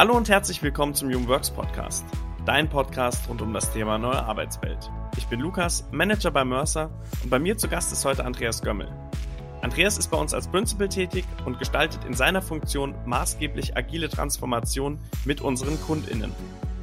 Hallo und herzlich willkommen zum Young Works Podcast, dein Podcast rund um das Thema neue Arbeitswelt. Ich bin Lukas, Manager bei Mercer und bei mir zu Gast ist heute Andreas Gömmel. Andreas ist bei uns als Principal tätig und gestaltet in seiner Funktion maßgeblich agile Transformation mit unseren KundInnen.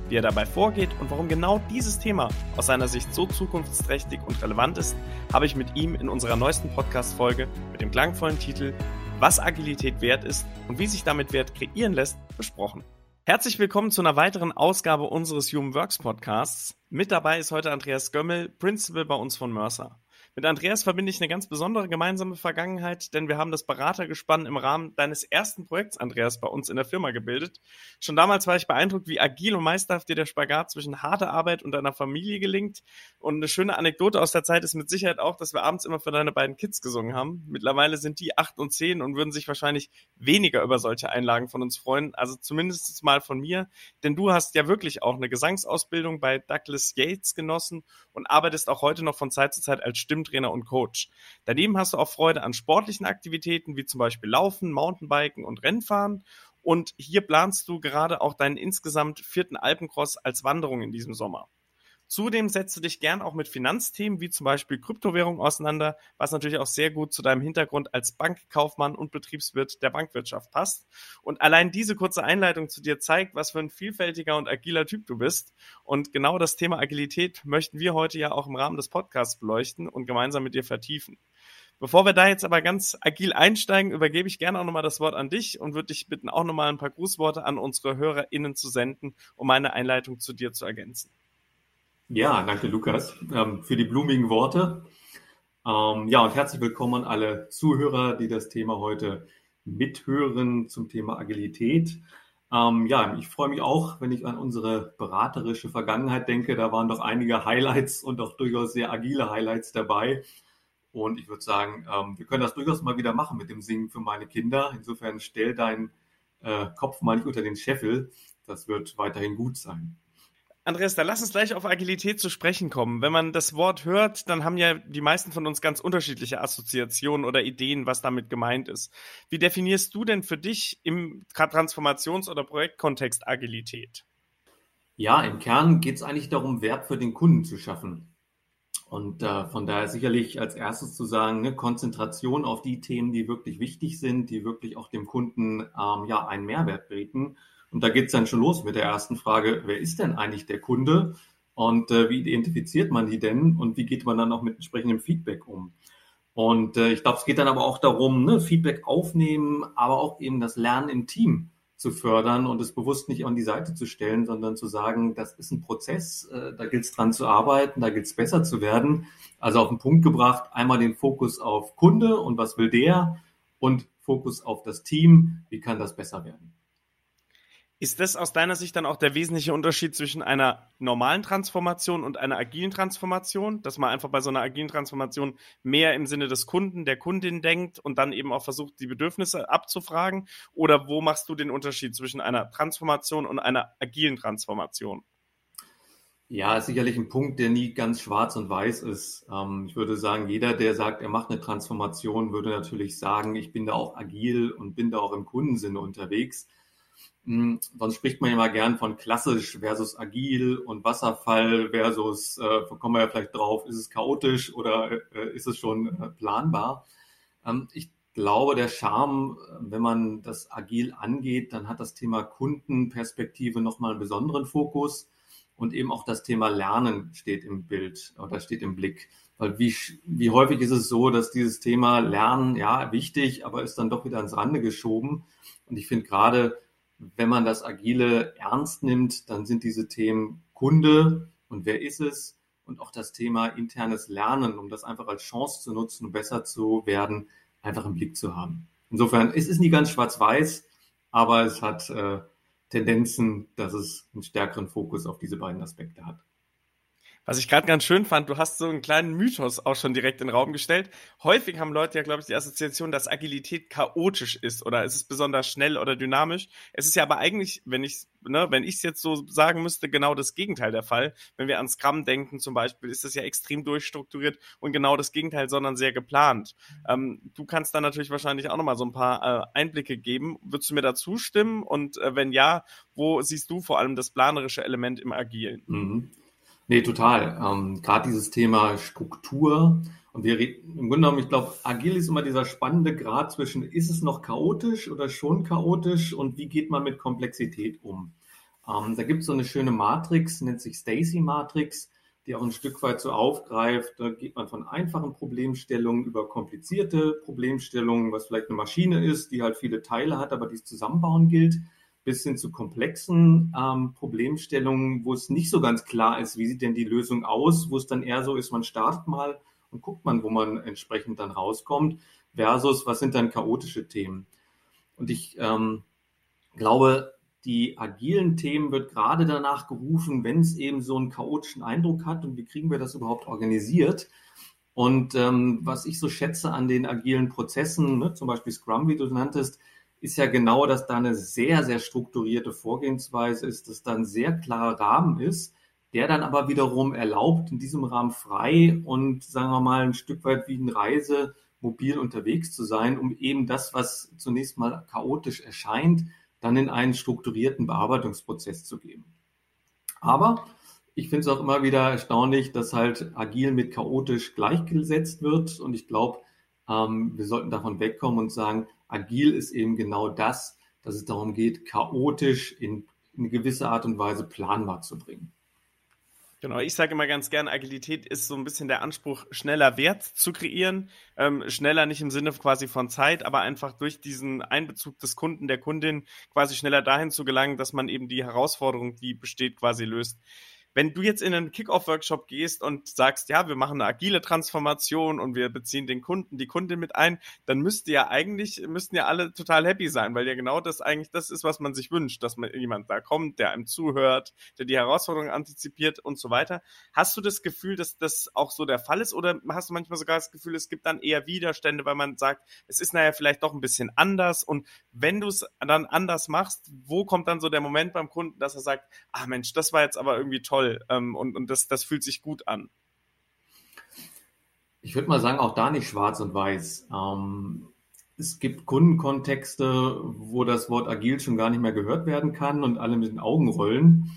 Wie er dabei vorgeht und warum genau dieses Thema aus seiner Sicht so zukunftsträchtig und relevant ist, habe ich mit ihm in unserer neuesten Podcast-Folge mit dem klangvollen Titel Was Agilität wert ist und wie sich damit Wert kreieren lässt, besprochen. Herzlich willkommen zu einer weiteren Ausgabe unseres Human Works Podcasts. Mit dabei ist heute Andreas Gömmel, Principal bei uns von Mercer. Mit Andreas verbinde ich eine ganz besondere gemeinsame Vergangenheit, denn wir haben das Beratergespann im Rahmen deines ersten Projekts, Andreas, bei uns in der Firma gebildet. Schon damals war ich beeindruckt, wie agil und meisterhaft dir der Spagat zwischen harter Arbeit und deiner Familie gelingt. Und eine schöne Anekdote aus der Zeit ist mit Sicherheit auch, dass wir abends immer für deine beiden Kids gesungen haben. Mittlerweile sind die acht und zehn und würden sich wahrscheinlich weniger über solche Einlagen von uns freuen. Also zumindest mal von mir. Denn du hast ja wirklich auch eine Gesangsausbildung bei Douglas Yates genossen und arbeitest auch heute noch von Zeit zu Zeit als Stimm Trainer und Coach. Daneben hast du auch Freude an sportlichen Aktivitäten wie zum Beispiel Laufen, Mountainbiken und Rennfahren. Und hier planst du gerade auch deinen insgesamt vierten Alpencross als Wanderung in diesem Sommer. Zudem setzt du dich gern auch mit Finanzthemen wie zum Beispiel Kryptowährung auseinander, was natürlich auch sehr gut zu deinem Hintergrund als Bankkaufmann und Betriebswirt der Bankwirtschaft passt. Und allein diese kurze Einleitung zu dir zeigt, was für ein vielfältiger und agiler Typ du bist. Und genau das Thema Agilität möchten wir heute ja auch im Rahmen des Podcasts beleuchten und gemeinsam mit dir vertiefen. Bevor wir da jetzt aber ganz agil einsteigen, übergebe ich gerne auch nochmal das Wort an dich und würde dich bitten, auch nochmal ein paar Grußworte an unsere HörerInnen zu senden, um meine Einleitung zu dir zu ergänzen. Ja, danke Lukas ähm, für die blumigen Worte. Ähm, ja, und herzlich willkommen an alle Zuhörer, die das Thema heute mithören zum Thema Agilität. Ähm, ja, ich freue mich auch, wenn ich an unsere beraterische Vergangenheit denke. Da waren doch einige Highlights und auch durchaus sehr agile Highlights dabei. Und ich würde sagen, ähm, wir können das durchaus mal wieder machen mit dem Singen für meine Kinder. Insofern stell deinen äh, Kopf mal nicht unter den Scheffel. Das wird weiterhin gut sein. Andreas, da lass uns gleich auf Agilität zu sprechen kommen. Wenn man das Wort hört, dann haben ja die meisten von uns ganz unterschiedliche Assoziationen oder Ideen, was damit gemeint ist. Wie definierst du denn für dich im Transformations- oder Projektkontext Agilität? Ja, im Kern geht es eigentlich darum, Wert für den Kunden zu schaffen. Und äh, von daher sicherlich als erstes zu sagen, ne, Konzentration auf die Themen, die wirklich wichtig sind, die wirklich auch dem Kunden ähm, ja einen Mehrwert bieten und da geht es dann schon los mit der ersten Frage, wer ist denn eigentlich der Kunde und äh, wie identifiziert man die denn und wie geht man dann auch mit entsprechendem Feedback um? Und äh, ich glaube, es geht dann aber auch darum, ne, Feedback aufnehmen, aber auch eben das Lernen im Team zu fördern und es bewusst nicht an die Seite zu stellen, sondern zu sagen, das ist ein Prozess, äh, da gilt es dran zu arbeiten, da gilt es besser zu werden. Also auf den Punkt gebracht, einmal den Fokus auf Kunde und was will der und Fokus auf das Team, wie kann das besser werden. Ist das aus deiner Sicht dann auch der wesentliche Unterschied zwischen einer normalen Transformation und einer agilen Transformation? Dass man einfach bei so einer agilen Transformation mehr im Sinne des Kunden, der Kundin denkt und dann eben auch versucht, die Bedürfnisse abzufragen? Oder wo machst du den Unterschied zwischen einer Transformation und einer agilen Transformation? Ja, ist sicherlich ein Punkt, der nie ganz schwarz und weiß ist. Ähm, ich würde sagen, jeder, der sagt, er macht eine Transformation, würde natürlich sagen, ich bin da auch agil und bin da auch im Kundensinne unterwegs. Hm, sonst spricht man ja mal gern von klassisch versus agil und Wasserfall versus, äh, kommen wir ja vielleicht drauf, ist es chaotisch oder äh, ist es schon äh, planbar? Ähm, ich glaube, der Charme, wenn man das agil angeht, dann hat das Thema Kundenperspektive nochmal einen besonderen Fokus und eben auch das Thema Lernen steht im Bild oder steht im Blick. Weil wie, wie häufig ist es so, dass dieses Thema Lernen, ja, wichtig, aber ist dann doch wieder ans Rande geschoben. Und ich finde gerade, wenn man das Agile ernst nimmt, dann sind diese Themen Kunde und wer ist es und auch das Thema internes Lernen, um das einfach als Chance zu nutzen und besser zu werden, einfach im Blick zu haben. Insofern, es ist nie ganz schwarz-weiß, aber es hat äh, Tendenzen, dass es einen stärkeren Fokus auf diese beiden Aspekte hat. Was ich gerade ganz schön fand, du hast so einen kleinen Mythos auch schon direkt in den Raum gestellt. Häufig haben Leute ja, glaube ich, die Assoziation, dass Agilität chaotisch ist oder ist es besonders schnell oder dynamisch. Es ist ja aber eigentlich, wenn ich ne, wenn ich es jetzt so sagen müsste, genau das Gegenteil der Fall. Wenn wir an Scrum denken zum Beispiel, ist das ja extrem durchstrukturiert und genau das Gegenteil, sondern sehr geplant. Ähm, du kannst da natürlich wahrscheinlich auch nochmal so ein paar äh, Einblicke geben. Würdest du mir da zustimmen? Und äh, wenn ja, wo siehst du vor allem das planerische Element im Agilen? Mhm. Nee, total. Ähm, Gerade dieses Thema Struktur. Und wir reden, im Grunde genommen, ich glaube, agil ist immer dieser spannende Grad zwischen, ist es noch chaotisch oder schon chaotisch und wie geht man mit Komplexität um? Ähm, da gibt es so eine schöne Matrix, nennt sich Stacy-Matrix, die auch ein Stück weit so aufgreift. Da geht man von einfachen Problemstellungen über komplizierte Problemstellungen, was vielleicht eine Maschine ist, die halt viele Teile hat, aber die es zusammenbauen gilt bis hin zu komplexen ähm, Problemstellungen, wo es nicht so ganz klar ist, wie sieht denn die Lösung aus, wo es dann eher so ist, man startet mal und guckt man, wo man entsprechend dann rauskommt, versus was sind dann chaotische Themen. Und ich ähm, glaube, die agilen Themen wird gerade danach gerufen, wenn es eben so einen chaotischen Eindruck hat und wie kriegen wir das überhaupt organisiert. Und ähm, was ich so schätze an den agilen Prozessen, ne, zum Beispiel Scrum, wie du nanntest, ist ja genau, dass da eine sehr, sehr strukturierte Vorgehensweise ist, dass da ein sehr klarer Rahmen ist, der dann aber wiederum erlaubt, in diesem Rahmen frei und sagen wir mal ein Stück weit wie ein Reise mobil unterwegs zu sein, um eben das, was zunächst mal chaotisch erscheint, dann in einen strukturierten Bearbeitungsprozess zu geben. Aber ich finde es auch immer wieder erstaunlich, dass halt agil mit chaotisch gleichgesetzt wird. Und ich glaube, ähm, wir sollten davon wegkommen und sagen, agil ist eben genau das, dass es darum geht, chaotisch in, in eine gewisse Art und Weise planbar zu bringen. Genau, ich sage immer ganz gern, Agilität ist so ein bisschen der Anspruch, schneller Wert zu kreieren. Ähm, schneller nicht im Sinne quasi von Zeit, aber einfach durch diesen Einbezug des Kunden, der Kundin quasi schneller dahin zu gelangen, dass man eben die Herausforderung, die besteht, quasi löst wenn du jetzt in einen Kickoff-Workshop gehst und sagst, ja, wir machen eine agile Transformation und wir beziehen den Kunden, die Kundin mit ein, dann müsste ja eigentlich, müssten ja alle total happy sein, weil ja genau das eigentlich das ist, was man sich wünscht, dass man jemand da kommt, der einem zuhört, der die Herausforderungen antizipiert und so weiter. Hast du das Gefühl, dass das auch so der Fall ist oder hast du manchmal sogar das Gefühl, es gibt dann eher Widerstände, weil man sagt, es ist naja vielleicht doch ein bisschen anders und wenn du es dann anders machst, wo kommt dann so der Moment beim Kunden, dass er sagt, ah Mensch, das war jetzt aber irgendwie toll, toll ähm, und, und das, das fühlt sich gut an. Ich würde mal sagen, auch da nicht schwarz und weiß. Ähm, es gibt Kundenkontexte, wo das Wort agil schon gar nicht mehr gehört werden kann und alle mit den Augen rollen.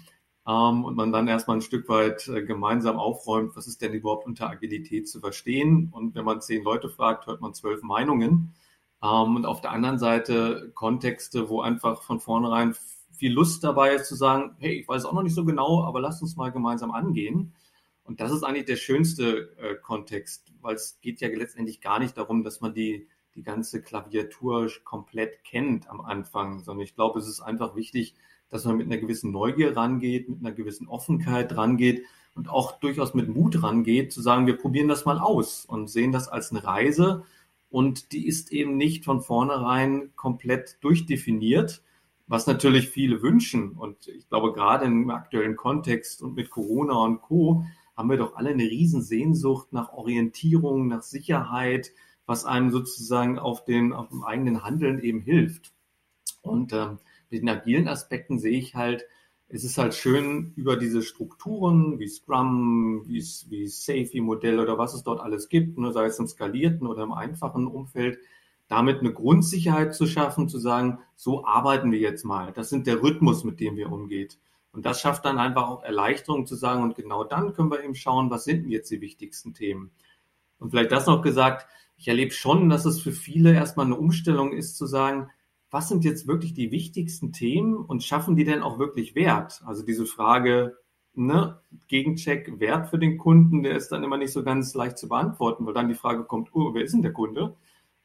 Ähm, und man dann erstmal ein Stück weit äh, gemeinsam aufräumt, was ist denn überhaupt unter Agilität zu verstehen. Und wenn man zehn Leute fragt, hört man zwölf Meinungen. Ähm, und auf der anderen Seite Kontexte, wo einfach von vornherein viel Lust dabei ist zu sagen, hey, ich weiß auch noch nicht so genau, aber lass uns mal gemeinsam angehen. Und das ist eigentlich der schönste äh, Kontext, weil es geht ja letztendlich gar nicht darum, dass man die, die ganze Klaviatur komplett kennt am Anfang, sondern ich glaube, es ist einfach wichtig, dass man mit einer gewissen Neugier rangeht, mit einer gewissen Offenheit rangeht und auch durchaus mit Mut rangeht, zu sagen, wir probieren das mal aus und sehen das als eine Reise. Und die ist eben nicht von vornherein komplett durchdefiniert, was natürlich viele wünschen. Und ich glaube, gerade im aktuellen Kontext und mit Corona und Co. haben wir doch alle eine Riesensehnsucht nach Orientierung, nach Sicherheit, was einem sozusagen auf, den, auf dem eigenen Handeln eben hilft. Und ähm, mit den agilen Aspekten sehe ich halt, es ist halt schön über diese Strukturen wie Scrum, wie, wie Safety-Modell oder was es dort alles gibt, ne, sei es im skalierten oder im einfachen Umfeld, damit eine Grundsicherheit zu schaffen, zu sagen, so arbeiten wir jetzt mal. Das sind der Rhythmus, mit dem wir umgeht. Und das schafft dann einfach auch Erleichterung zu sagen, und genau dann können wir eben schauen, was sind denn jetzt die wichtigsten Themen. Und vielleicht das noch gesagt, ich erlebe schon, dass es für viele erstmal eine Umstellung ist, zu sagen, was sind jetzt wirklich die wichtigsten Themen und schaffen die denn auch wirklich Wert? Also diese Frage, ne, Gegencheck, Wert für den Kunden, der ist dann immer nicht so ganz leicht zu beantworten, weil dann die Frage kommt, oh, wer ist denn der Kunde?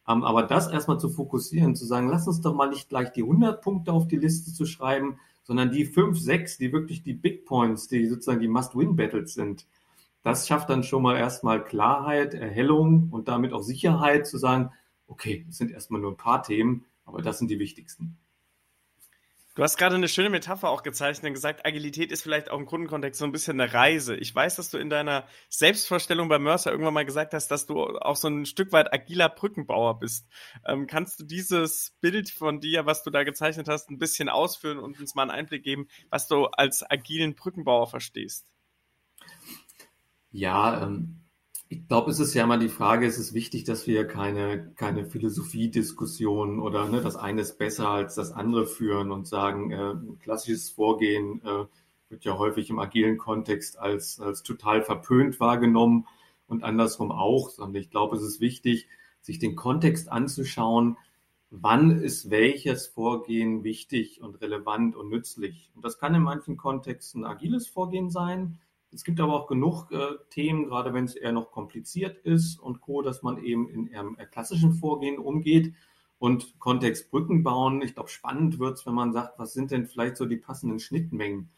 Ähm, aber das erstmal zu fokussieren, zu sagen, lass uns doch mal nicht gleich die 100 Punkte auf die Liste zu schreiben, sondern die 5, 6, die wirklich die Big Points, die sozusagen die Must-Win-Battles sind. Das schafft dann schon mal erstmal Klarheit, Erhellung und damit auch Sicherheit zu sagen, okay, es sind erstmal nur ein paar Themen, aber das sind die wichtigsten. Du hast gerade eine schöne Metapher auch gezeichnet und gesagt, Agilität ist vielleicht auch im Kundenkontext so ein bisschen eine Reise. Ich weiß, dass du in deiner Selbstvorstellung bei Mercer irgendwann mal gesagt hast, dass du auch so ein Stück weit agiler Brückenbauer bist. Ähm, kannst du dieses Bild von dir, was du da gezeichnet hast, ein bisschen ausführen und uns mal einen Einblick geben, was du als agilen Brückenbauer verstehst? Ja, ähm, ich glaube, es ist ja immer die Frage, es ist wichtig, dass wir keine, keine Philosophiediskussion oder ne, das eine ist besser als das andere führen und sagen, äh, ein klassisches Vorgehen äh, wird ja häufig im agilen Kontext als, als total verpönt wahrgenommen und andersrum auch. Sondern ich glaube, es ist wichtig, sich den Kontext anzuschauen, wann ist welches Vorgehen wichtig und relevant und nützlich. Und das kann in manchen Kontexten agiles Vorgehen sein. Es gibt aber auch genug äh, Themen, gerade wenn es eher noch kompliziert ist und Co., dass man eben in einem klassischen Vorgehen umgeht und Kontext Brücken bauen. Ich glaube, spannend wird es, wenn man sagt, was sind denn vielleicht so die passenden Schnittmengen?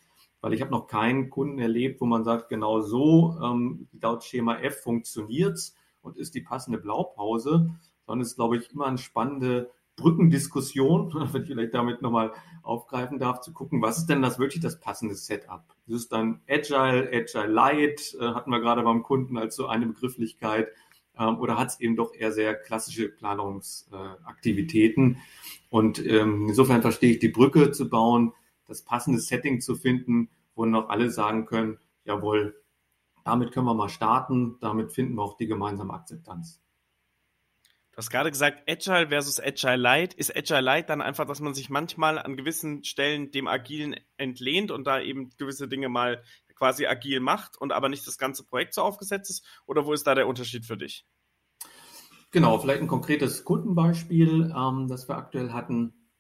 Weil ich habe noch keinen Kunden erlebt, wo man sagt, genau so, ähm, laut Schema F funktioniert's und ist die passende Blaupause, sondern es ist, glaube ich, immer eine spannende Brückendiskussion, wenn ich vielleicht damit nochmal aufgreifen darf, zu gucken, was ist denn das wirklich das passende Setup? Ist es dann Agile, Agile Light, äh, hatten wir gerade beim Kunden als so eine Begrifflichkeit, ähm, oder hat es eben doch eher sehr klassische Planungsaktivitäten? Und ähm, insofern verstehe ich die Brücke zu bauen, das passende Setting zu finden, wo noch alle sagen können, jawohl, damit können wir mal starten, damit finden wir auch die gemeinsame Akzeptanz. Du hast gerade gesagt, Agile versus Agile Light. Ist Agile Light dann einfach, dass man sich manchmal an gewissen Stellen dem Agilen entlehnt und da eben gewisse Dinge mal quasi agil macht und aber nicht das ganze Projekt so aufgesetzt ist? Oder wo ist da der Unterschied für dich? Genau, vielleicht ein konkretes Kundenbeispiel, ähm, das wir aktuell hatten.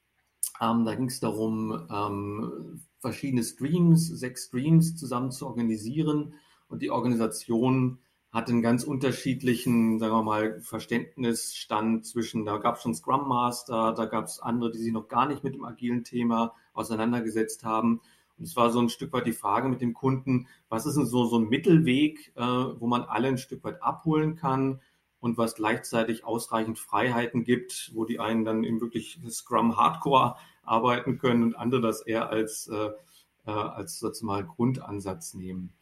Ähm, da ging es darum, ähm, verschiedene Streams, sechs Streams zusammen zu organisieren und die Organisation hat einen ganz unterschiedlichen, sagen wir mal, Verständnisstand zwischen, da gab es schon Scrum Master, da gab es andere, die sich noch gar nicht mit dem agilen Thema auseinandergesetzt haben. Und es war so ein Stück weit die Frage mit dem Kunden, was ist denn so, so ein Mittelweg, äh, wo man alle ein Stück weit abholen kann und was gleichzeitig ausreichend Freiheiten gibt, wo die einen dann eben wirklich Scrum Hardcore arbeiten können und andere das eher als, äh, äh als sozusagen Grundansatz nehmen.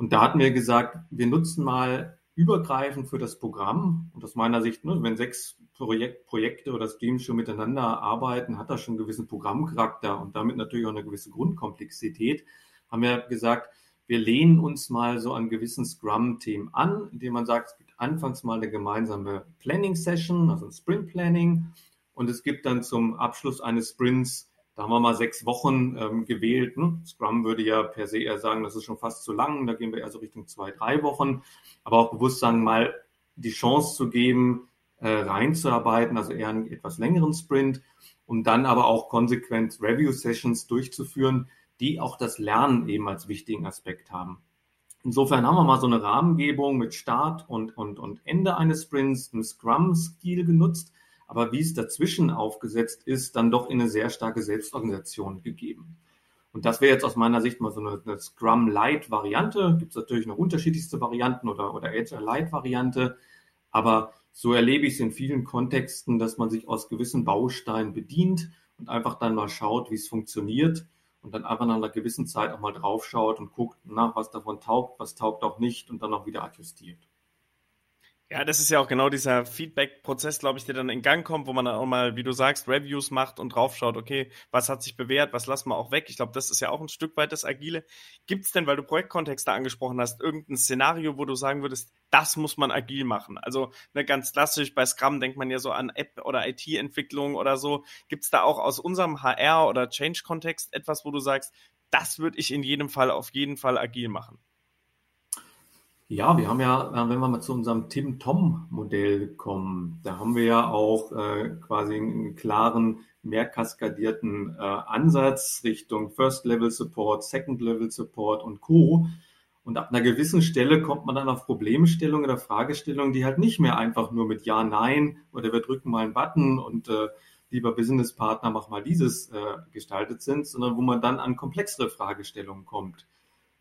Und da hatten wir gesagt, wir nutzen mal übergreifend für das Programm. Und aus meiner Sicht, ne, wenn sechs Projek Projekte oder Streams schon miteinander arbeiten, hat das schon einen gewissen Programmcharakter und damit natürlich auch eine gewisse Grundkomplexität. Haben wir gesagt, wir lehnen uns mal so an gewissen Scrum-Themen an, indem man sagt, es gibt anfangs mal eine gemeinsame Planning-Session, also ein Sprint-Planning. Und es gibt dann zum Abschluss eines Sprints da haben wir mal sechs Wochen ähm, gewählt. Ne? Scrum würde ja per se eher sagen, das ist schon fast zu lang. Da gehen wir eher so Richtung zwei, drei Wochen. Aber auch bewusst sagen, mal die Chance zu geben, äh, reinzuarbeiten, also eher einen etwas längeren Sprint, um dann aber auch konsequent Review-Sessions durchzuführen, die auch das Lernen eben als wichtigen Aspekt haben. Insofern haben wir mal so eine Rahmengebung mit Start und, und, und Ende eines Sprints, im Scrum-Stil genutzt, aber wie es dazwischen aufgesetzt ist, dann doch in eine sehr starke Selbstorganisation gegeben. Und das wäre jetzt aus meiner Sicht mal so eine, eine Scrum-Light-Variante. Gibt es natürlich noch unterschiedlichste Varianten oder, oder Agile-Light-Variante. Aber so erlebe ich es in vielen Kontexten, dass man sich aus gewissen Bausteinen bedient und einfach dann mal schaut, wie es funktioniert und dann einfach nach einer gewissen Zeit auch mal draufschaut und guckt, na, was davon taugt, was taugt auch nicht und dann auch wieder adjustiert. Ja, das ist ja auch genau dieser Feedback-Prozess, glaube ich, der dann in Gang kommt, wo man dann auch mal, wie du sagst, Reviews macht und draufschaut, okay, was hat sich bewährt, was lassen wir auch weg. Ich glaube, das ist ja auch ein Stück weit das Agile. Gibt es denn, weil du Projektkontexte angesprochen hast, irgendein Szenario, wo du sagen würdest, das muss man agil machen? Also ne, ganz klassisch, bei Scrum denkt man ja so an App- oder IT-Entwicklung oder so. Gibt es da auch aus unserem HR- oder Change-Kontext etwas, wo du sagst, das würde ich in jedem Fall auf jeden Fall agil machen? Ja, wir haben ja, äh, wenn wir mal zu unserem Tim-Tom-Modell kommen, da haben wir ja auch äh, quasi einen klaren, mehr kaskadierten äh, Ansatz Richtung First-Level-Support, Second-Level-Support und Co. Und ab einer gewissen Stelle kommt man dann auf Problemstellungen oder Fragestellungen, die halt nicht mehr einfach nur mit Ja, Nein oder wir drücken mal einen Button und äh, lieber Businesspartner, mach mal dieses äh, gestaltet sind, sondern wo man dann an komplexere Fragestellungen kommt.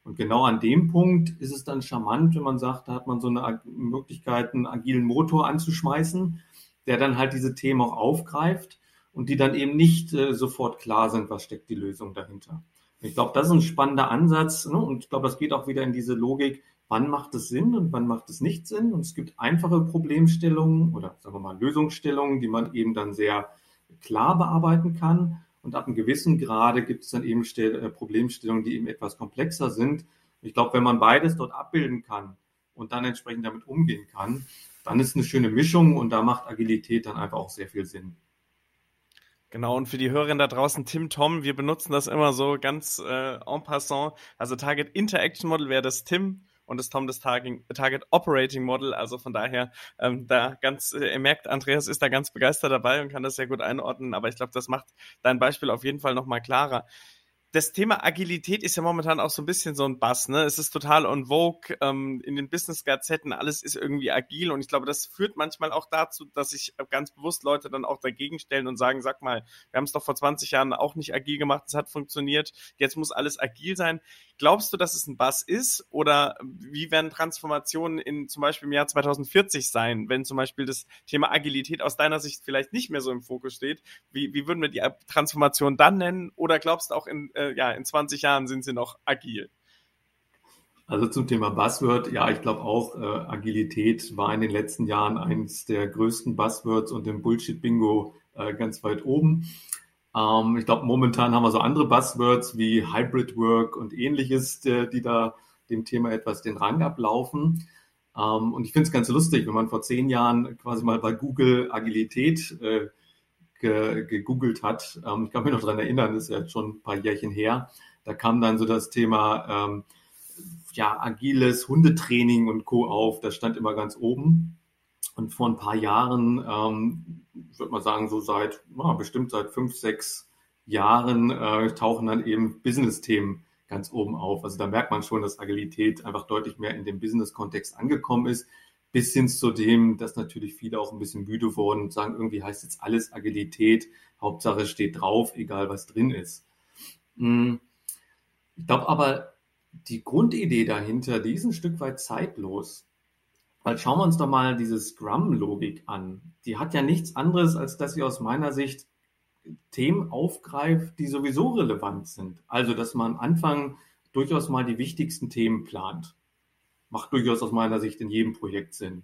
Und genau an dem Punkt ist es dann charmant, wenn man sagt, da hat man so eine Möglichkeit, einen agilen Motor anzuschmeißen, der dann halt diese Themen auch aufgreift und die dann eben nicht äh, sofort klar sind, was steckt die Lösung dahinter. Ich glaube, das ist ein spannender Ansatz ne? und ich glaube, das geht auch wieder in diese Logik, wann macht es Sinn und wann macht es nicht Sinn. Und es gibt einfache Problemstellungen oder sagen wir mal Lösungsstellungen, die man eben dann sehr klar bearbeiten kann. Und ab einem gewissen Grade gibt es dann eben äh, Problemstellungen, die eben etwas komplexer sind. Ich glaube, wenn man beides dort abbilden kann und dann entsprechend damit umgehen kann, dann ist eine schöne Mischung und da macht Agilität dann einfach auch sehr viel Sinn. Genau, und für die Hörerinnen da draußen, Tim, Tom, wir benutzen das immer so ganz äh, en passant. Also Target Interaction Model wäre das Tim und das Tom das Target, Target Operating Model. Also von daher, ähm, da ganz, äh, ihr merkt, Andreas ist da ganz begeistert dabei und kann das sehr gut einordnen. Aber ich glaube, das macht dein Beispiel auf jeden Fall nochmal klarer das Thema Agilität ist ja momentan auch so ein bisschen so ein Bass, ne? Es ist total on vogue, ähm, in den Business-Gazetten, alles ist irgendwie agil und ich glaube, das führt manchmal auch dazu, dass sich ganz bewusst Leute dann auch dagegen stellen und sagen, sag mal, wir haben es doch vor 20 Jahren auch nicht agil gemacht, es hat funktioniert, jetzt muss alles agil sein. Glaubst du, dass es ein Bass ist oder wie werden Transformationen in zum Beispiel im Jahr 2040 sein, wenn zum Beispiel das Thema Agilität aus deiner Sicht vielleicht nicht mehr so im Fokus steht? Wie, wie würden wir die Transformation dann nennen oder glaubst du auch in äh, ja, in 20 Jahren sind sie noch agil. Also zum Thema Buzzword, ja, ich glaube auch, äh, Agilität war in den letzten Jahren eines der größten Buzzwords und im Bullshit-Bingo äh, ganz weit oben. Ähm, ich glaube, momentan haben wir so andere Buzzwords wie Hybrid Work und ähnliches, äh, die da dem Thema etwas den Rang ablaufen. Ähm, und ich finde es ganz lustig, wenn man vor zehn Jahren quasi mal bei Google Agilität äh, ge, gegoogelt hat. Ähm, ich kann mich noch daran erinnern, das ist ja schon ein paar Jährchen her. Da kam dann so das Thema ähm, ja, agiles Hundetraining und Co. auf. Das stand immer ganz oben. Und vor ein paar Jahren, ähm, würde mal sagen, so seit, ja, bestimmt seit fünf, sechs Jahren äh, tauchen dann eben Business-Themen ganz oben auf. Also da merkt man schon, dass Agilität einfach deutlich mehr in dem Business-Kontext angekommen ist bis hin zu dem, dass natürlich viele auch ein bisschen müde wurden und sagen, irgendwie heißt jetzt alles Agilität, Hauptsache steht drauf, egal was drin ist. Hm. Ich glaube aber, die Grundidee dahinter, die ist ein Stück weit zeitlos. Weil schauen wir uns doch mal diese Scrum-Logik an. Die hat ja nichts anderes, als dass sie aus meiner Sicht Themen aufgreift, die sowieso relevant sind. Also, dass man am Anfang durchaus mal die wichtigsten Themen plant macht durchaus aus meiner Sicht in jedem Projekt Sinn.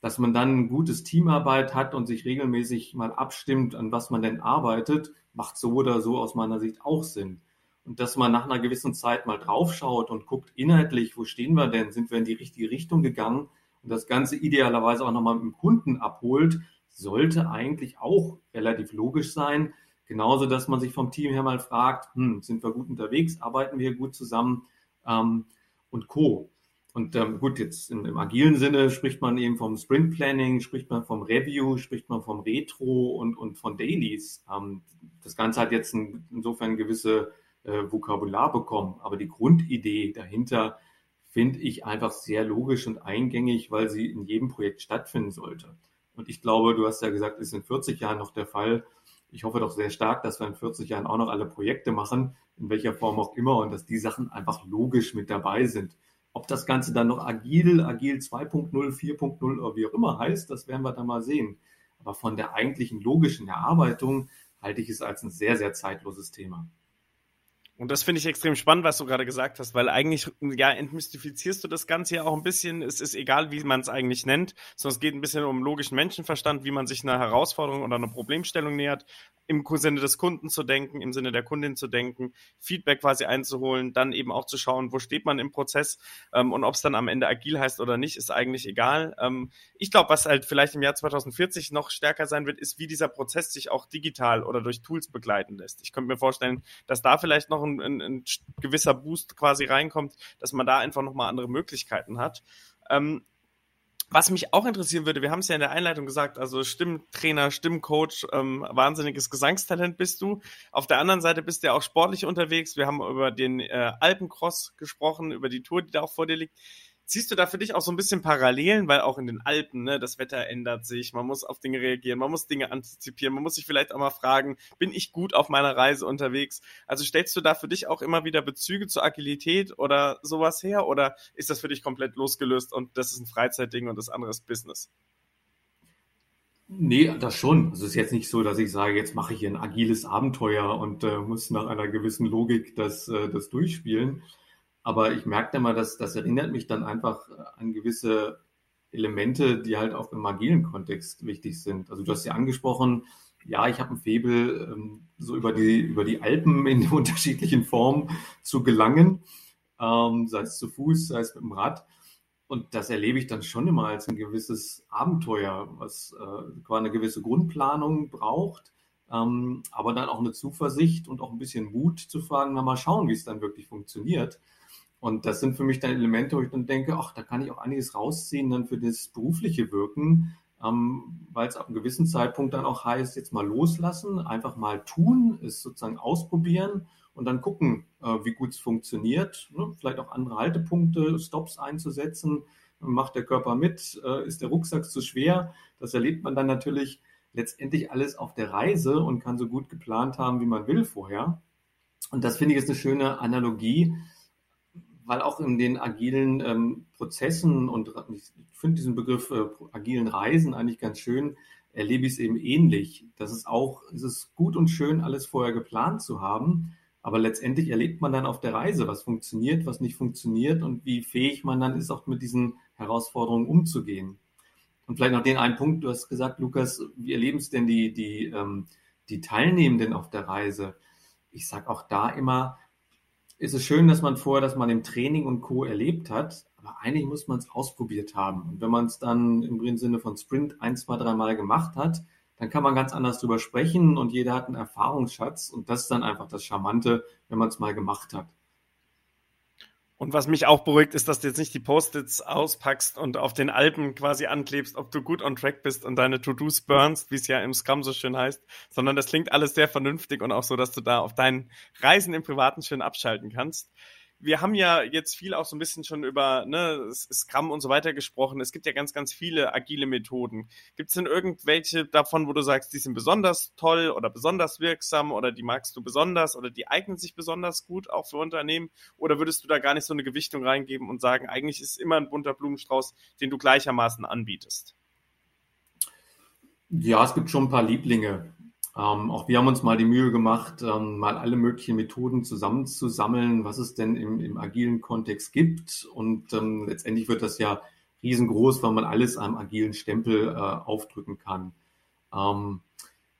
Dass man dann ein gutes Teamarbeit hat und sich regelmäßig mal abstimmt, an was man denn arbeitet, macht so oder so aus meiner Sicht auch Sinn. Und dass man nach einer gewissen Zeit mal draufschaut und guckt inhaltlich, wo stehen wir denn? Sind wir in die richtige Richtung gegangen? Und das Ganze idealerweise auch nochmal mit dem Kunden abholt, sollte eigentlich auch relativ logisch sein. Genauso, dass man sich vom Team her mal fragt, hm, sind wir gut unterwegs, arbeiten wir gut zusammen ähm, und Co. Und ähm, gut, jetzt im, im, agilen Sinne spricht man eben vom Sprint Planning, spricht man vom Review, spricht man vom Retro und, und von Dailies. Ähm, das Ganze hat jetzt ein, insofern gewisse äh, Vokabular bekommen. Aber die Grundidee dahinter finde ich einfach sehr logisch und eingängig, weil sie in jedem Projekt stattfinden sollte. Und ich glaube, du hast ja gesagt, ist in 40 Jahren noch der Fall. Ich hoffe doch sehr stark, dass wir in 40 Jahren auch noch alle Projekte machen, in welcher Form auch immer, und dass die Sachen einfach logisch mit dabei sind. Ob das Ganze dann noch agil, agil 2.0, 4.0 oder wie auch immer heißt, das werden wir dann mal sehen. Aber von der eigentlichen logischen Erarbeitung halte ich es als ein sehr, sehr zeitloses Thema. Und das finde ich extrem spannend, was du gerade gesagt hast, weil eigentlich, ja, entmystifizierst du das Ganze ja auch ein bisschen. Es ist egal, wie man es eigentlich nennt, sondern es geht ein bisschen um logischen Menschenverstand, wie man sich einer Herausforderung oder einer Problemstellung nähert, im Sinne des Kunden zu denken, im Sinne der Kundin zu denken, Feedback quasi einzuholen, dann eben auch zu schauen, wo steht man im Prozess ähm, und ob es dann am Ende agil heißt oder nicht, ist eigentlich egal. Ähm, ich glaube, was halt vielleicht im Jahr 2040 noch stärker sein wird, ist, wie dieser Prozess sich auch digital oder durch Tools begleiten lässt. Ich könnte mir vorstellen, dass da vielleicht noch ein, ein, ein gewisser Boost quasi reinkommt, dass man da einfach nochmal andere Möglichkeiten hat. Ähm, was mich auch interessieren würde, wir haben es ja in der Einleitung gesagt, also Stimmtrainer, Stimmcoach, ähm, wahnsinniges Gesangstalent bist du. Auf der anderen Seite bist du ja auch sportlich unterwegs. Wir haben über den äh, Alpencross gesprochen, über die Tour, die da auch vor dir liegt. Siehst du da für dich auch so ein bisschen Parallelen, weil auch in den Alpen, ne, das Wetter ändert sich, man muss auf Dinge reagieren, man muss Dinge antizipieren, man muss sich vielleicht auch mal fragen, bin ich gut auf meiner Reise unterwegs? Also stellst du da für dich auch immer wieder Bezüge zur Agilität oder sowas her oder ist das für dich komplett losgelöst und das ist ein Freizeitding und das andere ist Business? Nee, das schon. Also es ist jetzt nicht so, dass ich sage, jetzt mache ich ein agiles Abenteuer und äh, muss nach einer gewissen Logik das, äh, das durchspielen. Aber ich merke immer, dass das erinnert mich dann einfach an gewisse Elemente, die halt auch im agilen Kontext wichtig sind. Also du hast ja angesprochen, ja, ich habe ein Febel, ähm, so über die, über die Alpen in unterschiedlichen Formen zu gelangen, ähm, sei es zu Fuß, sei es mit dem Rad. Und das erlebe ich dann schon immer als ein gewisses Abenteuer, was äh, quasi eine gewisse Grundplanung braucht, ähm, aber dann auch eine Zuversicht und auch ein bisschen Mut zu fragen, na mal schauen, wie es dann wirklich funktioniert. Und das sind für mich dann Elemente, wo ich dann denke, ach, da kann ich auch einiges rausziehen dann für das berufliche Wirken, ähm, weil es ab einem gewissen Zeitpunkt dann auch heißt, jetzt mal loslassen, einfach mal tun, es sozusagen ausprobieren und dann gucken, äh, wie gut es funktioniert. Ne? Vielleicht auch andere Haltepunkte, Stops einzusetzen. Macht der Körper mit? Äh, ist der Rucksack zu schwer? Das erlebt man dann natürlich letztendlich alles auf der Reise und kann so gut geplant haben, wie man will vorher. Und das finde ich ist eine schöne Analogie, weil auch in den agilen ähm, Prozessen und ich finde diesen Begriff äh, agilen Reisen eigentlich ganz schön, erlebe ich es eben ähnlich. Das ist auch, es ist gut und schön, alles vorher geplant zu haben, aber letztendlich erlebt man dann auf der Reise, was funktioniert, was nicht funktioniert und wie fähig man dann ist, auch mit diesen Herausforderungen umzugehen. Und vielleicht noch den einen Punkt, du hast gesagt, Lukas, wie erleben es denn die, die, ähm, die Teilnehmenden auf der Reise? Ich sage auch da immer, ist es schön, dass man vorher das mal im Training und Co. erlebt hat, aber eigentlich muss man es ausprobiert haben. Und wenn man es dann im Sinne von Sprint ein, zwei, drei Mal gemacht hat, dann kann man ganz anders drüber sprechen und jeder hat einen Erfahrungsschatz und das ist dann einfach das Charmante, wenn man es mal gemacht hat. Und was mich auch beruhigt, ist, dass du jetzt nicht die Post-its auspackst und auf den Alpen quasi anklebst, ob du gut on track bist und deine To-Dos burnst, wie es ja im Scrum so schön heißt, sondern das klingt alles sehr vernünftig und auch so, dass du da auf deinen Reisen im Privaten schön abschalten kannst wir haben ja jetzt viel auch so ein bisschen schon über ne, Scrum und so weiter gesprochen. Es gibt ja ganz, ganz viele agile Methoden. Gibt es denn irgendwelche davon, wo du sagst, die sind besonders toll oder besonders wirksam oder die magst du besonders oder die eignen sich besonders gut auch für Unternehmen? Oder würdest du da gar nicht so eine Gewichtung reingeben und sagen, eigentlich ist immer ein bunter Blumenstrauß, den du gleichermaßen anbietest? Ja, es gibt schon ein paar Lieblinge. Ähm, auch wir haben uns mal die Mühe gemacht, ähm, mal alle möglichen Methoden zusammenzusammeln, was es denn im, im agilen Kontext gibt. Und ähm, letztendlich wird das ja riesengroß, weil man alles einem agilen Stempel äh, aufdrücken kann. Ähm,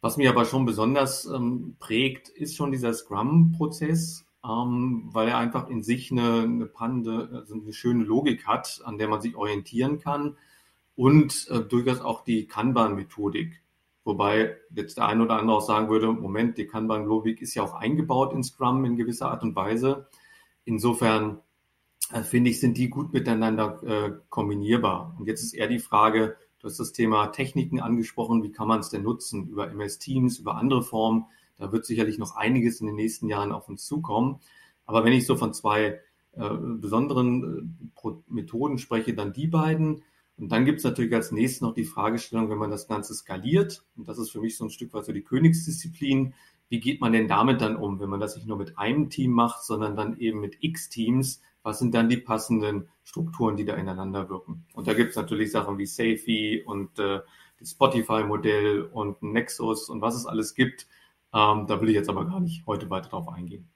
was mir aber schon besonders ähm, prägt, ist schon dieser Scrum-Prozess, ähm, weil er einfach in sich eine, eine, Pande, also eine schöne Logik hat, an der man sich orientieren kann und äh, durchaus auch die Kanban-Methodik. Wobei jetzt der eine oder andere auch sagen würde, Moment, die Kanban-Logik ist ja auch eingebaut in Scrum in gewisser Art und Weise. Insofern äh, finde ich, sind die gut miteinander äh, kombinierbar. Und jetzt ist eher die Frage, du hast das Thema Techniken angesprochen, wie kann man es denn nutzen? Über MS Teams, über andere Formen. Da wird sicherlich noch einiges in den nächsten Jahren auf uns zukommen. Aber wenn ich so von zwei äh, besonderen äh, Methoden spreche, dann die beiden. Und dann gibt es natürlich als nächstes noch die Fragestellung, wenn man das Ganze skaliert, und das ist für mich so ein Stück weit so die Königsdisziplin, wie geht man denn damit dann um, wenn man das nicht nur mit einem Team macht, sondern dann eben mit x Teams? Was sind dann die passenden Strukturen, die da ineinander wirken? Und da gibt es natürlich Sachen wie Safety und äh, das Spotify-Modell und Nexus und was es alles gibt. Ähm, da will ich jetzt aber gar nicht heute weiter drauf eingehen.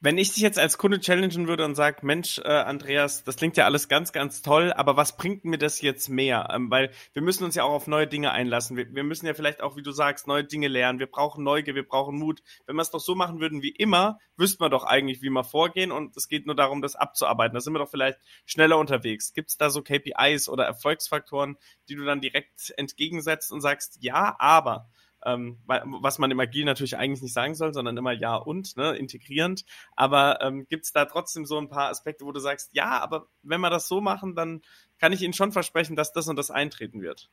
Wenn ich dich jetzt als Kunde challengen würde und sage, Mensch, äh, Andreas, das klingt ja alles ganz, ganz toll, aber was bringt mir das jetzt mehr? Ähm, weil wir müssen uns ja auch auf neue Dinge einlassen. Wir, wir, müssen ja vielleicht auch, wie du sagst, neue Dinge lernen. Wir brauchen Neugier, wir brauchen Mut. Wenn wir es doch so machen würden wie immer, wüssten wir doch eigentlich, wie wir vorgehen und es geht nur darum, das abzuarbeiten. Da sind wir doch vielleicht schneller unterwegs. Gibt es da so KPIs oder Erfolgsfaktoren, die du dann direkt entgegensetzt und sagst, ja, aber ähm, was man im Agil natürlich eigentlich nicht sagen soll, sondern immer ja und, ne, integrierend. Aber ähm, gibt es da trotzdem so ein paar Aspekte, wo du sagst, ja, aber wenn wir das so machen, dann kann ich Ihnen schon versprechen, dass das und das eintreten wird.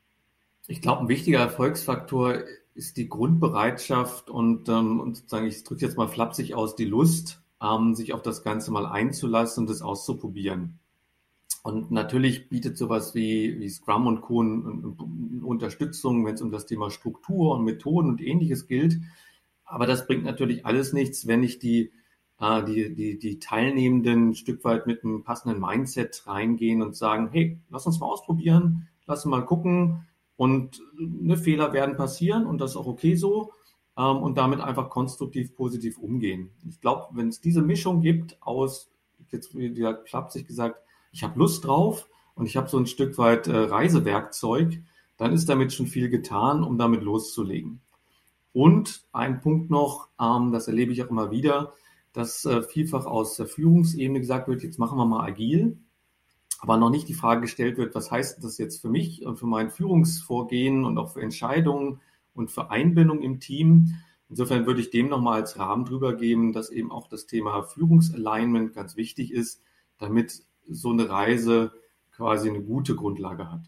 Ich glaube, ein wichtiger Erfolgsfaktor ist die Grundbereitschaft und, ähm, und sozusagen, ich drücke jetzt mal flapsig aus, die Lust, ähm, sich auf das Ganze mal einzulassen und das auszuprobieren. Und natürlich bietet sowas wie, wie Scrum und Co. Unterstützung, wenn es um das Thema Struktur und Methoden und ähnliches gilt. Aber das bringt natürlich alles nichts, wenn ich die, äh, die, die, die Teilnehmenden ein Stück weit mit einem passenden Mindset reingehen und sagen, hey, lass uns mal ausprobieren, lass uns mal gucken. Und ne, Fehler werden passieren und das ist auch okay so. Ähm, und damit einfach konstruktiv, positiv umgehen. Ich glaube, wenn es diese Mischung gibt aus, jetzt wieder flapsig gesagt, ich habe Lust drauf und ich habe so ein Stück weit äh, Reisewerkzeug, dann ist damit schon viel getan, um damit loszulegen. Und ein Punkt noch, ähm, das erlebe ich auch immer wieder, dass äh, vielfach aus der Führungsebene gesagt wird, jetzt machen wir mal agil, aber noch nicht die Frage gestellt wird, was heißt das jetzt für mich und für mein Führungsvorgehen und auch für Entscheidungen und für Einbindung im Team. Insofern würde ich dem nochmal als Rahmen drüber geben, dass eben auch das Thema Führungsalignment ganz wichtig ist, damit so eine Reise quasi eine gute Grundlage hat.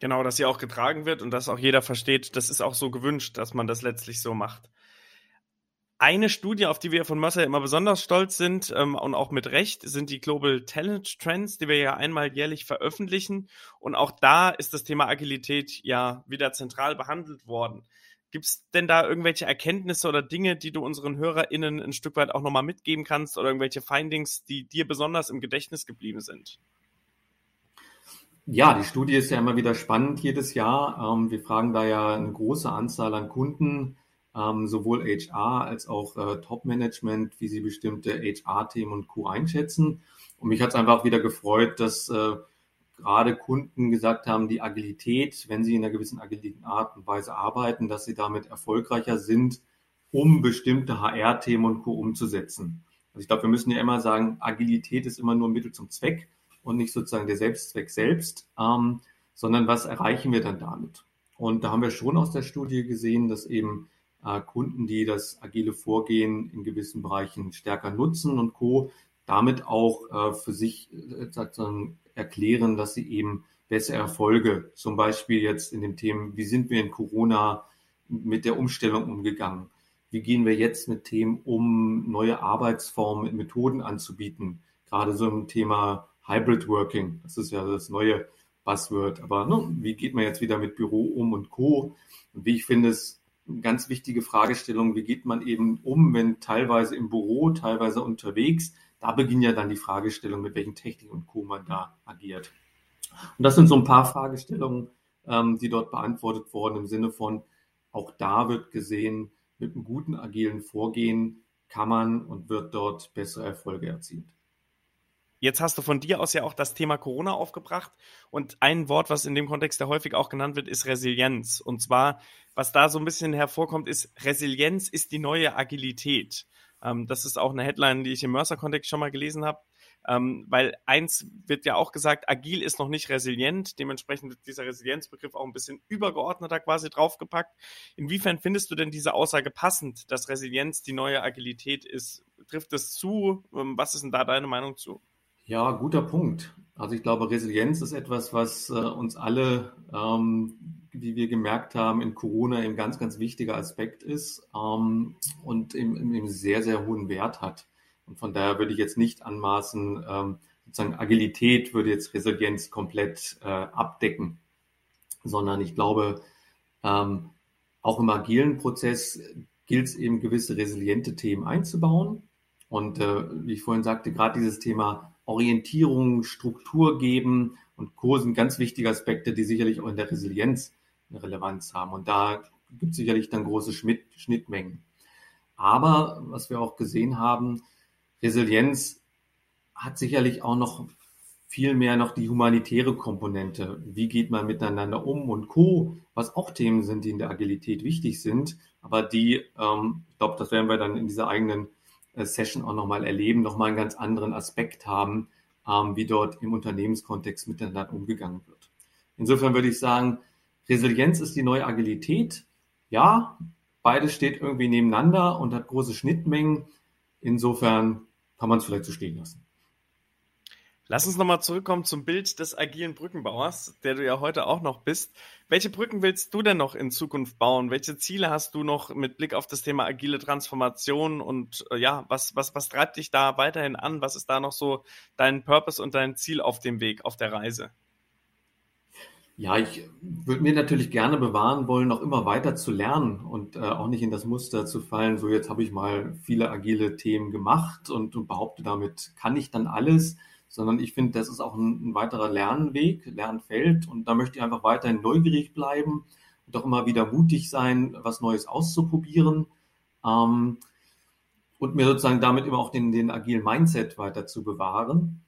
Genau, dass sie auch getragen wird und dass auch jeder versteht, das ist auch so gewünscht, dass man das letztlich so macht. Eine Studie, auf die wir von Mercer immer besonders stolz sind ähm, und auch mit Recht, sind die Global Talent Trends, die wir ja einmal jährlich veröffentlichen. Und auch da ist das Thema Agilität ja wieder zentral behandelt worden. Gibt es denn da irgendwelche Erkenntnisse oder Dinge, die du unseren HörerInnen ein Stück weit auch nochmal mitgeben kannst oder irgendwelche Findings, die dir besonders im Gedächtnis geblieben sind? Ja, die Studie ist ja immer wieder spannend jedes Jahr. Ähm, wir fragen da ja eine große Anzahl an Kunden, ähm, sowohl HR als auch äh, Top-Management, wie sie bestimmte HR-Themen und Co. einschätzen. Und mich hat es einfach wieder gefreut, dass äh, gerade Kunden gesagt haben, die Agilität, wenn sie in einer gewissen agiliten Art und Weise arbeiten, dass sie damit erfolgreicher sind, um bestimmte HR-Themen und Co. umzusetzen. Also ich glaube, wir müssen ja immer sagen, Agilität ist immer nur ein Mittel zum Zweck und nicht sozusagen der Selbstzweck selbst, ähm, sondern was erreichen wir dann damit? Und da haben wir schon aus der Studie gesehen, dass eben äh, Kunden, die das agile Vorgehen in gewissen Bereichen stärker nutzen und Co., damit auch äh, für sich äh, sozusagen erklären, dass sie eben bessere Erfolge, zum Beispiel jetzt in den Themen, wie sind wir in Corona mit der Umstellung umgegangen? Wie gehen wir jetzt mit Themen um, neue Arbeitsformen, mit Methoden anzubieten? Gerade so im Thema Hybrid Working, das ist ja das neue Buzzword. Aber ne, wie geht man jetzt wieder mit Büro um und Co. Und wie ich finde es eine ganz wichtige Fragestellung, wie geht man eben um, wenn teilweise im Büro, teilweise unterwegs, da beginnt ja dann die Fragestellung, mit welchen Techniken und Co. man da agiert. Und das sind so ein paar Fragestellungen, ähm, die dort beantwortet wurden im Sinne von, auch da wird gesehen, mit einem guten agilen Vorgehen kann man und wird dort bessere Erfolge erzielt. Jetzt hast du von dir aus ja auch das Thema Corona aufgebracht und ein Wort, was in dem Kontext ja häufig auch genannt wird, ist Resilienz. Und zwar, was da so ein bisschen hervorkommt, ist Resilienz ist die neue Agilität. Ähm, das ist auch eine Headline, die ich im Mercer-Kontext schon mal gelesen habe. Ähm, weil eins wird ja auch gesagt, agil ist noch nicht resilient. Dementsprechend wird dieser Resilienzbegriff auch ein bisschen übergeordneter quasi draufgepackt. Inwiefern findest du denn diese Aussage passend, dass Resilienz die neue Agilität ist? Trifft es zu? Ähm, was ist denn da deine Meinung zu? Ja, guter Punkt. Also ich glaube, Resilienz ist etwas, was äh, uns alle, ähm, wie wir gemerkt haben, in Corona ein ganz, ganz wichtiger Aspekt ist ähm, und eben, eben sehr, sehr hohen Wert hat. Und von daher würde ich jetzt nicht anmaßen, ähm, sozusagen Agilität würde jetzt Resilienz komplett äh, abdecken, sondern ich glaube, auch im agilen Prozess gilt es eben gewisse resiliente Themen einzubauen. Und äh, wie ich vorhin sagte, gerade dieses Thema Orientierung, Struktur geben und Co. sind ganz wichtige Aspekte, die sicherlich auch in der Resilienz eine Relevanz haben. Und da gibt es sicherlich dann große Schnittmengen. Aber was wir auch gesehen haben, Resilienz hat sicherlich auch noch viel mehr noch die humanitäre Komponente. Wie geht man miteinander um und Co., was auch Themen sind, die in der Agilität wichtig sind, aber die, ähm, ich glaube, das werden wir dann in dieser eigenen Session auch nochmal erleben, nochmal einen ganz anderen Aspekt haben, ähm, wie dort im Unternehmenskontext miteinander umgegangen wird. Insofern würde ich sagen, Resilienz ist die neue Agilität. Ja, beides steht irgendwie nebeneinander und hat große Schnittmengen. Insofern kann man es vielleicht so stehen lassen. Lass uns nochmal zurückkommen zum Bild des agilen Brückenbauers, der du ja heute auch noch bist. Welche Brücken willst du denn noch in Zukunft bauen? Welche Ziele hast du noch mit Blick auf das Thema agile Transformation? Und äh, ja, was, was, was treibt dich da weiterhin an? Was ist da noch so dein Purpose und dein Ziel auf dem Weg, auf der Reise? Ja, ich würde mir natürlich gerne bewahren wollen, noch immer weiter zu lernen und äh, auch nicht in das Muster zu fallen, so jetzt habe ich mal viele agile Themen gemacht und, und behaupte, damit kann ich dann alles, sondern ich finde, das ist auch ein, ein weiterer Lernweg, Lernfeld und da möchte ich einfach weiterhin neugierig bleiben und auch immer wieder mutig sein, was Neues auszuprobieren. Ähm, und mir sozusagen damit immer auch den, den agilen Mindset weiter zu bewahren.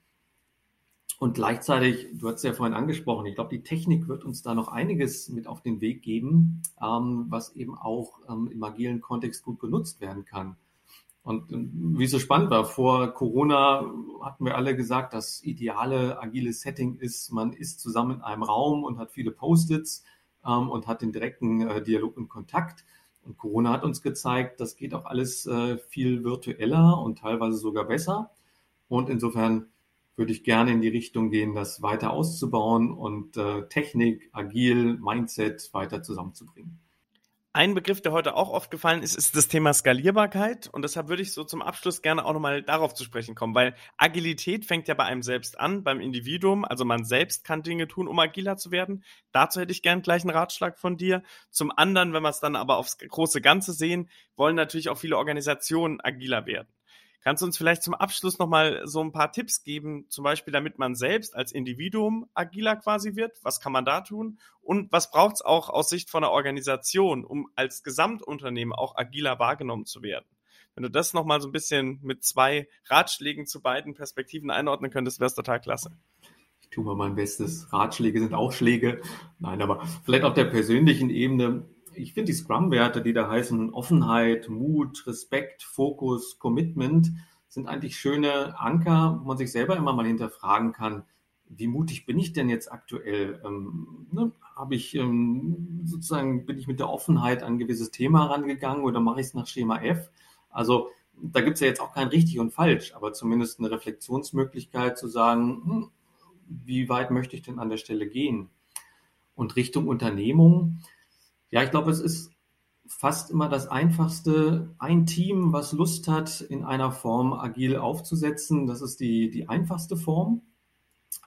Und gleichzeitig, du hast es ja vorhin angesprochen, ich glaube, die Technik wird uns da noch einiges mit auf den Weg geben, ähm, was eben auch ähm, im agilen Kontext gut genutzt werden kann. Und ähm, wie es so spannend war, vor Corona hatten wir alle gesagt, das ideale agile Setting ist, man ist zusammen in einem Raum und hat viele Post-its ähm, und hat den direkten äh, Dialog und Kontakt. Und Corona hat uns gezeigt, das geht auch alles äh, viel virtueller und teilweise sogar besser. Und insofern würde ich gerne in die Richtung gehen, das weiter auszubauen und äh, Technik, agil, Mindset weiter zusammenzubringen. Ein Begriff, der heute auch oft gefallen ist, ist das Thema Skalierbarkeit. Und deshalb würde ich so zum Abschluss gerne auch nochmal darauf zu sprechen kommen, weil Agilität fängt ja bei einem selbst an, beim Individuum. Also man selbst kann Dinge tun, um agiler zu werden. Dazu hätte ich gern gleich einen Ratschlag von dir. Zum anderen, wenn wir es dann aber aufs große Ganze sehen, wollen natürlich auch viele Organisationen agiler werden. Kannst du uns vielleicht zum Abschluss nochmal so ein paar Tipps geben, zum Beispiel, damit man selbst als Individuum agiler quasi wird? Was kann man da tun? Und was braucht es auch aus Sicht von einer Organisation, um als Gesamtunternehmen auch agiler wahrgenommen zu werden? Wenn du das nochmal so ein bisschen mit zwei Ratschlägen zu beiden Perspektiven einordnen könntest, wäre es total klasse. Ich tue mal mein Bestes. Ratschläge sind auch Schläge. Nein, aber vielleicht auf der persönlichen Ebene ich finde die Scrum-Werte, die da heißen Offenheit, Mut, Respekt, Fokus, Commitment, sind eigentlich schöne Anker, wo man sich selber immer mal hinterfragen kann, wie mutig bin ich denn jetzt aktuell? Ähm, ne, Habe ich ähm, sozusagen, bin ich mit der Offenheit an ein gewisses Thema rangegangen oder mache ich es nach Schema F? Also da gibt es ja jetzt auch kein richtig und falsch, aber zumindest eine Reflexionsmöglichkeit zu sagen, hm, wie weit möchte ich denn an der Stelle gehen? Und Richtung Unternehmung, ja, ich glaube, es ist fast immer das Einfachste, ein Team, was Lust hat, in einer Form agil aufzusetzen. Das ist die, die einfachste Form.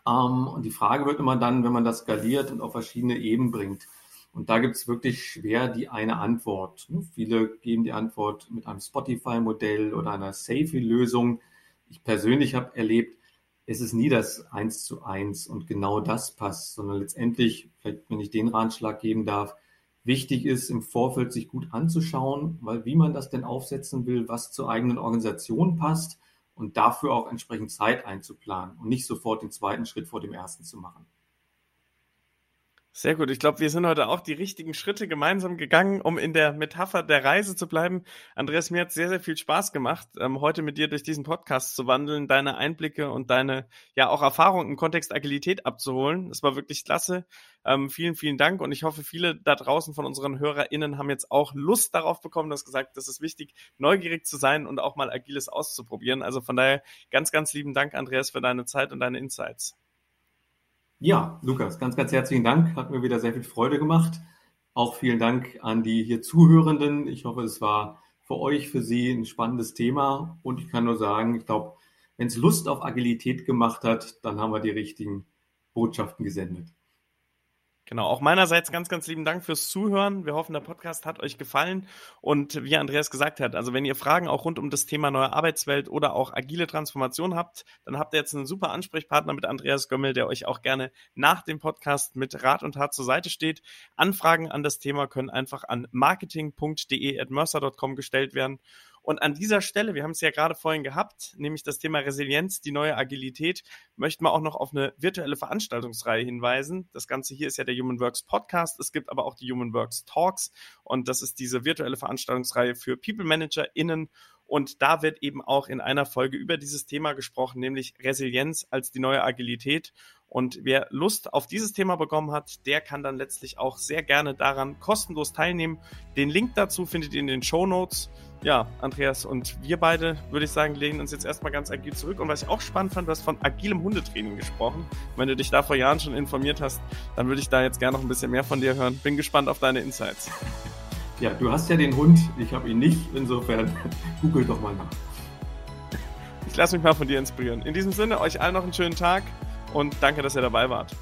Ähm, und die Frage wird immer dann, wenn man das skaliert und auf verschiedene Ebenen bringt. Und da gibt es wirklich schwer die eine Antwort. Viele geben die Antwort mit einem Spotify-Modell oder einer Safety-Lösung. Ich persönlich habe erlebt, es ist nie das Eins zu eins und genau das passt, sondern letztendlich, vielleicht wenn ich den Ratschlag geben darf, wichtig ist, im Vorfeld sich gut anzuschauen, weil wie man das denn aufsetzen will, was zur eigenen Organisation passt und dafür auch entsprechend Zeit einzuplanen und nicht sofort den zweiten Schritt vor dem ersten zu machen. Sehr gut. Ich glaube, wir sind heute auch die richtigen Schritte gemeinsam gegangen, um in der Metapher der Reise zu bleiben. Andreas, mir hat sehr, sehr viel Spaß gemacht, ähm, heute mit dir durch diesen Podcast zu wandeln, deine Einblicke und deine, ja, auch Erfahrungen im Kontext Agilität abzuholen. Das war wirklich klasse. Ähm, vielen, vielen Dank und ich hoffe, viele da draußen von unseren HörerInnen haben jetzt auch Lust darauf bekommen, dass gesagt, das ist wichtig, neugierig zu sein und auch mal Agiles auszuprobieren. Also von daher ganz, ganz lieben Dank, Andreas, für deine Zeit und deine Insights. Ja, Lukas, ganz, ganz herzlichen Dank. Hat mir wieder sehr viel Freude gemacht. Auch vielen Dank an die hier Zuhörenden. Ich hoffe, es war für euch, für Sie ein spannendes Thema. Und ich kann nur sagen, ich glaube, wenn es Lust auf Agilität gemacht hat, dann haben wir die richtigen Botschaften gesendet. Genau, auch meinerseits ganz, ganz lieben Dank fürs Zuhören. Wir hoffen, der Podcast hat euch gefallen. Und wie Andreas gesagt hat, also wenn ihr Fragen auch rund um das Thema neue Arbeitswelt oder auch agile Transformation habt, dann habt ihr jetzt einen super Ansprechpartner mit Andreas Gömmel, der euch auch gerne nach dem Podcast mit Rat und Tat zur Seite steht. Anfragen an das Thema können einfach an marketing.de at mercer.com gestellt werden. Und an dieser Stelle, wir haben es ja gerade vorhin gehabt, nämlich das Thema Resilienz, die neue Agilität, möchten wir auch noch auf eine virtuelle Veranstaltungsreihe hinweisen. Das Ganze hier ist ja der Human Works Podcast. Es gibt aber auch die Human Works Talks. Und das ist diese virtuelle Veranstaltungsreihe für People ManagerInnen und da wird eben auch in einer Folge über dieses Thema gesprochen, nämlich Resilienz als die neue Agilität. Und wer Lust auf dieses Thema bekommen hat, der kann dann letztlich auch sehr gerne daran kostenlos teilnehmen. Den Link dazu findet ihr in den Show Notes. Ja, Andreas und wir beide, würde ich sagen, lehnen uns jetzt erstmal ganz agil zurück. Und was ich auch spannend fand, du hast von agilem Hundetraining gesprochen. Wenn du dich da vor Jahren schon informiert hast, dann würde ich da jetzt gerne noch ein bisschen mehr von dir hören. Bin gespannt auf deine Insights. Ja, du hast ja den Hund, ich habe ihn nicht. Insofern google doch mal nach. Ich lasse mich mal von dir inspirieren. In diesem Sinne, euch allen noch einen schönen Tag und danke, dass ihr dabei wart.